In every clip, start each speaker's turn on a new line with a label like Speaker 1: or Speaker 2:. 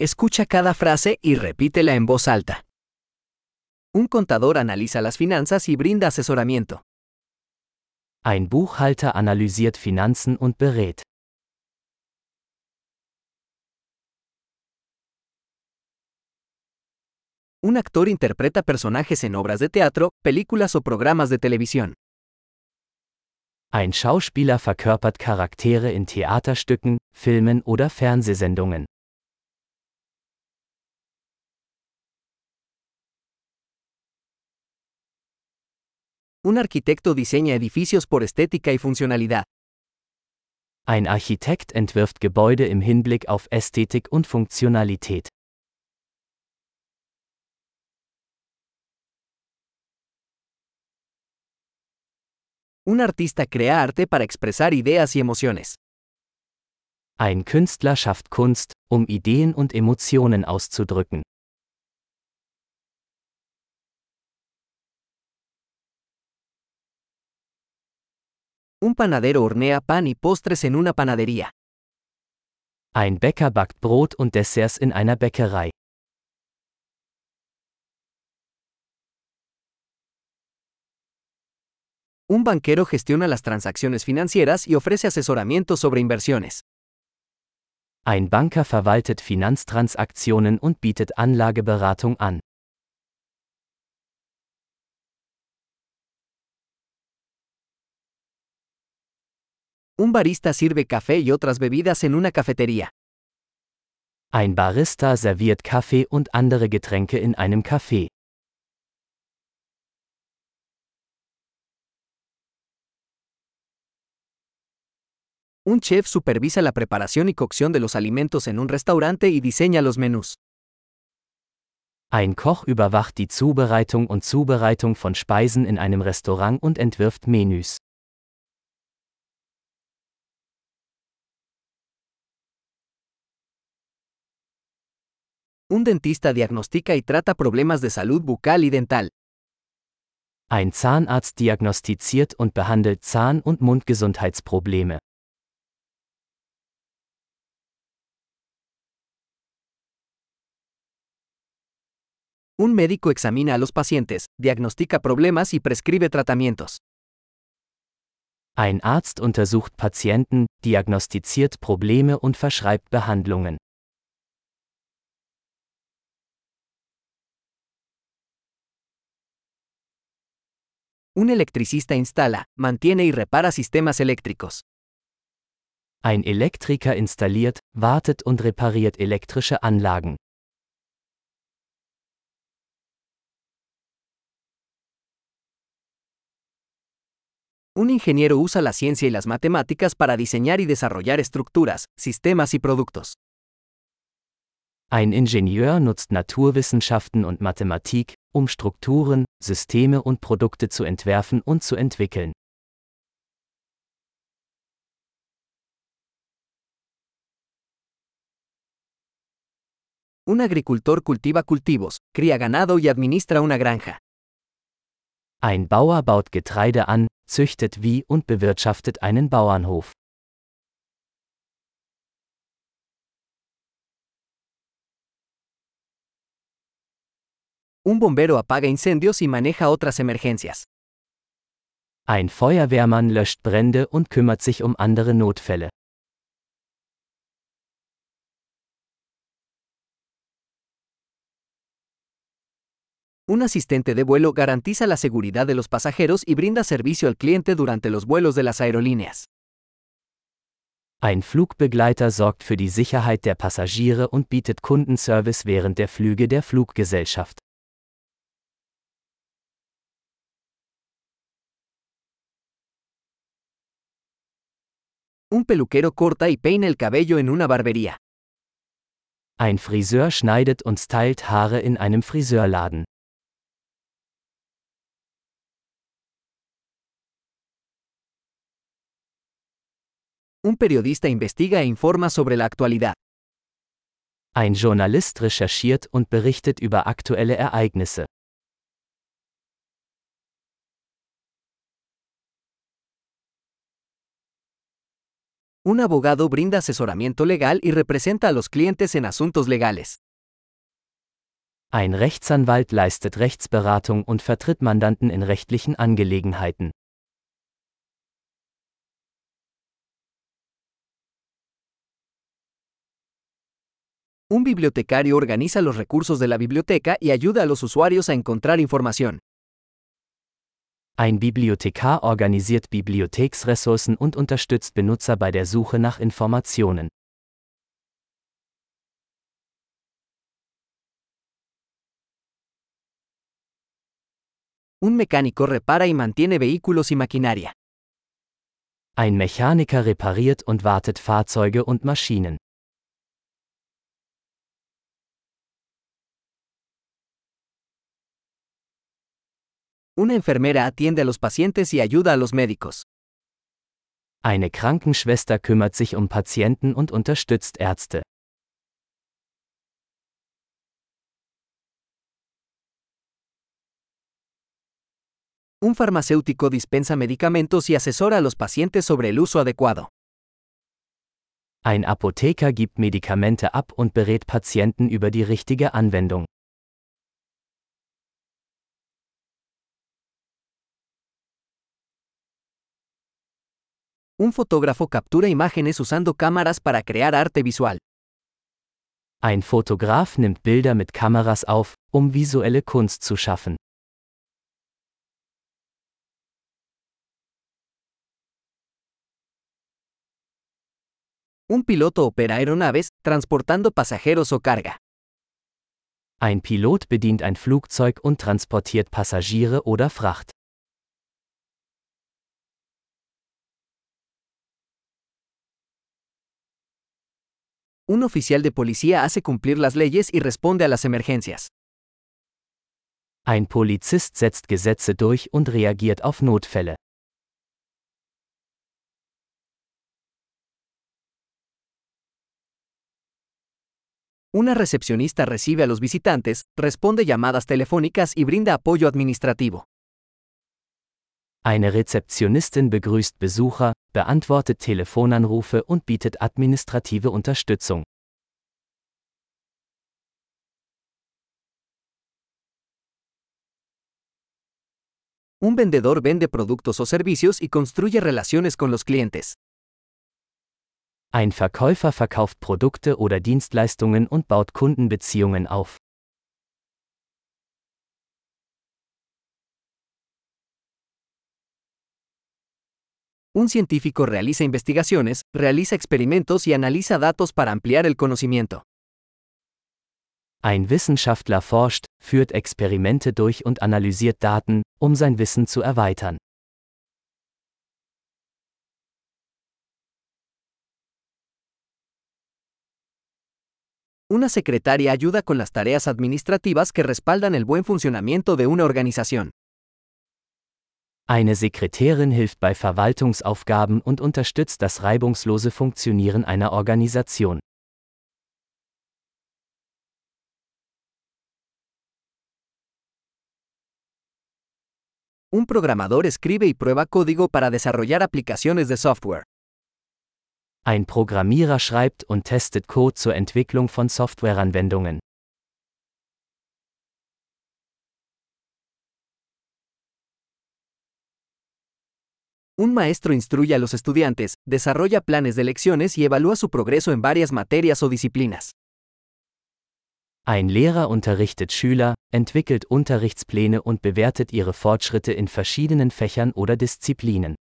Speaker 1: Escucha cada frase y repítela en voz alta. Un contador analiza las finanzas y brinda asesoramiento.
Speaker 2: Ein Buchhalter analysiert Finanzen und berät.
Speaker 1: Un actor interpreta personajes en obras de teatro, películas o programas de televisión.
Speaker 2: Ein Schauspieler verkörpert Charaktere in Theaterstücken, Filmen oder Fernsehsendungen.
Speaker 1: Un arquitecto diseña edificios por estética y funcionalidad.
Speaker 2: Ein Architekt entwirft Gebäude im Hinblick auf Ästhetik und Funktionalität.
Speaker 1: Un artista crea arte para expresar ideas y emociones.
Speaker 2: Ein Künstler schafft Kunst, um Ideen und Emotionen auszudrücken.
Speaker 1: Un panadero hornea pan y postres en una panadería.
Speaker 2: Ein Bäcker backt Brot und Desserts in einer Bäckerei.
Speaker 1: Un banquero gestiona las transacciones financieras y ofrece asesoramiento sobre inversiones.
Speaker 2: Ein Banker verwaltet Finanztransaktionen und bietet Anlageberatung an.
Speaker 1: Un barista sirve café y otras bebidas en una cafetería.
Speaker 2: Ein Barista serviert Kaffee und andere Getränke in einem Café.
Speaker 1: Un chef supervisa la preparación y cocción de los alimentos en un restaurante y diseña los menús.
Speaker 2: Ein Koch überwacht die Zubereitung und Zubereitung von Speisen in einem Restaurant und entwirft Menüs.
Speaker 1: Un dentista diagnostica y trata problemas de salud bucal y dental.
Speaker 2: Ein Zahnarzt diagnostiziert und behandelt Zahn- und Mundgesundheitsprobleme.
Speaker 1: Un médico examina a los pacientes, diagnostica problemas y prescribe tratamientos.
Speaker 2: Ein Arzt untersucht Patienten, diagnostiziert Probleme und verschreibt Behandlungen.
Speaker 1: Un electricista instala, mantiene y repara sistemas eléctricos.
Speaker 2: Ein Elektriker installiert, wartet und repariert elektrische Anlagen.
Speaker 1: Un ingeniero usa la ciencia y las matemáticas para diseñar y desarrollar estructuras, sistemas y productos.
Speaker 2: Ein Ingenieur nutzt Naturwissenschaften und Mathematik, um Strukturen, Systeme und Produkte zu entwerfen und zu entwickeln.
Speaker 1: Un agricultor cultiva cultivos, cría ganado y administra una granja.
Speaker 2: Ein Bauer baut Getreide an, züchtet Vieh und bewirtschaftet einen Bauernhof.
Speaker 1: Un bombero apaga incendios y maneja otras emergencias.
Speaker 2: Ein Feuerwehrmann löscht Brände und kümmert sich um andere Notfälle.
Speaker 1: Un asistente de vuelo garantiza la seguridad de los pasajeros y brinda servicio al cliente durante los vuelos de las aerolíneas.
Speaker 2: Ein Flugbegleiter sorgt für die Sicherheit der Passagiere und bietet Kundenservice während der Flüge der Fluggesellschaft.
Speaker 1: Un peluquero corta y peina el cabello en una barbería.
Speaker 2: Ein Friseur schneidet und stylt Haare in einem Friseurladen.
Speaker 1: Un periodista investiga e informa sobre la actualidad.
Speaker 2: Ein Journalist recherchiert und berichtet über aktuelle Ereignisse.
Speaker 1: Un abogado brinda asesoramiento legal y representa a los clientes en asuntos legales.
Speaker 2: Ein Rechtsanwalt leistet Rechtsberatung und vertritt Mandanten in rechtlichen Angelegenheiten.
Speaker 1: Un bibliotecario organiza los recursos de la biblioteca y ayuda a los usuarios a encontrar información.
Speaker 2: Ein Bibliothekar organisiert Bibliotheksressourcen und unterstützt Benutzer bei der Suche nach Informationen.
Speaker 1: Un mecánico repara y mantiene vehículos y maquinaria.
Speaker 2: Ein Mechaniker repariert und wartet Fahrzeuge und Maschinen.
Speaker 1: Una enfermera atiende a los pacientes y ayuda a los médicos.
Speaker 2: Eine Krankenschwester kümmert sich um Patienten und unterstützt Ärzte.
Speaker 1: Un farmacéutico dispensa medicamentos y asesora a los pacientes sobre el uso adecuado.
Speaker 2: Ein Apotheker gibt Medikamente ab und berät Patienten über die richtige Anwendung.
Speaker 1: Un fotógrafo captura imágenes usando cámaras para crear arte visual.
Speaker 2: Ein Fotograf nimmt Bilder mit Kameras auf, um visuelle Kunst zu schaffen.
Speaker 1: Un piloto opera aeronaves, transportando pasajeros o carga.
Speaker 2: Ein Pilot bedient ein Flugzeug und transportiert Passagiere oder Fracht.
Speaker 1: Un oficial de policía hace cumplir las leyes y responde a las emergencias.
Speaker 2: Ein Polizist setzt Gesetze durch und reagiert auf Notfälle.
Speaker 1: Una recepcionista recibe a los visitantes, responde llamadas telefónicas y brinda apoyo administrativo.
Speaker 2: Eine Rezeptionistin begrüßt Besucher, beantwortet Telefonanrufe und bietet administrative Unterstützung.
Speaker 1: Un vendedor vende productos o servicios y construye relaciones con los clientes.
Speaker 2: Ein Verkäufer verkauft Produkte oder Dienstleistungen und baut Kundenbeziehungen auf.
Speaker 1: Un científico realiza investigaciones, realiza experimentos y analiza datos para ampliar el conocimiento.
Speaker 2: Ein Wissenschaftler forscht, führt Experimente durch und analysiert Daten, um sein Wissen zu erweitern.
Speaker 1: Una secretaria ayuda con las tareas administrativas que respaldan el buen funcionamiento de una organización.
Speaker 2: Eine Sekretärin hilft bei Verwaltungsaufgaben und unterstützt das reibungslose Funktionieren einer Organisation.
Speaker 1: Un programador escribe y prueba código para desarrollar aplicaciones de software.
Speaker 2: Ein Programmierer schreibt und testet Code zur Entwicklung von Softwareanwendungen.
Speaker 1: Un maestro instruye a los estudiantes, desarrolla planes de lecciones y evalúa su progreso en varias materias o disciplinas.
Speaker 2: Ein Lehrer unterrichtet Schüler, entwickelt Unterrichtspläne und bewertet ihre Fortschritte in verschiedenen Fächern oder Disziplinen.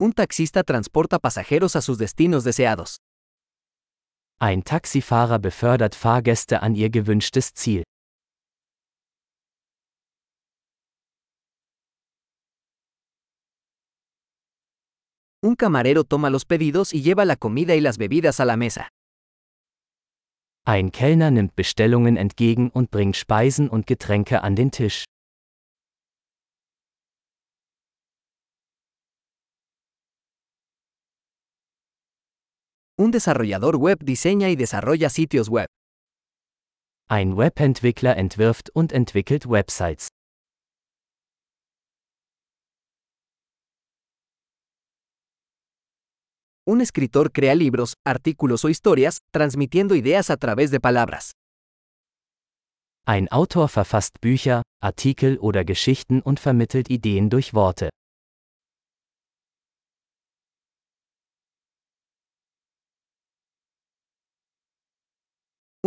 Speaker 1: Un taxista transporta pasajeros a sus destinos deseados.
Speaker 2: Ein Taxifahrer befördert Fahrgäste an ihr gewünschtes Ziel.
Speaker 1: Un camarero toma los pedidos y lleva la comida y las bebidas a la mesa.
Speaker 2: Ein Kellner nimmt Bestellungen entgegen und bringt Speisen und Getränke an den Tisch.
Speaker 1: Un desarrollador web diseña y desarrolla sitios web.
Speaker 2: Ein Webentwickler entwirft und entwickelt Websites.
Speaker 1: Un escritor crea libros, artículos o historias, transmitiendo ideas a través de palabras.
Speaker 2: Ein Autor verfasst Bücher, Artikel oder Geschichten und vermittelt Ideen durch Worte.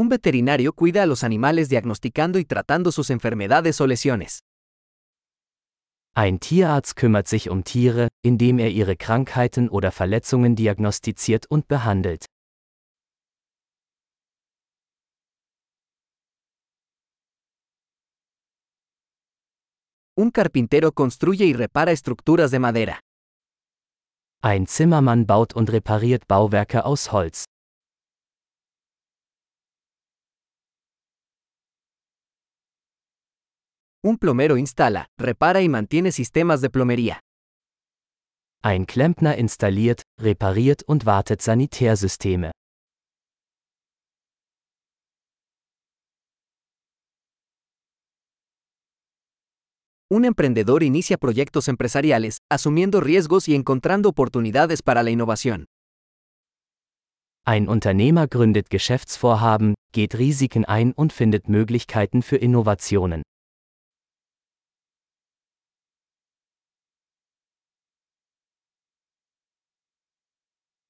Speaker 1: Un veterinario cuida a los animales diagnosticando y tratando sus enfermedades o lesiones.
Speaker 2: Ein Tierarzt kümmert sich um Tiere, indem er ihre Krankheiten oder Verletzungen diagnostiziert und behandelt.
Speaker 1: Un carpintero construye y repara estructuras de madera.
Speaker 2: Ein Zimmermann baut und repariert Bauwerke aus Holz.
Speaker 1: Un plomero instala, repara y mantiene sistemas de plomería.
Speaker 2: Ein Klempner installiert, repariert und wartet Sanitärsysteme.
Speaker 1: Un emprendedor inicia proyectos empresariales, asumiendo riesgos y encontrando oportunidades para la innovación.
Speaker 2: Ein Unternehmer gründet Geschäftsvorhaben, geht Risiken ein und findet Möglichkeiten für Innovationen.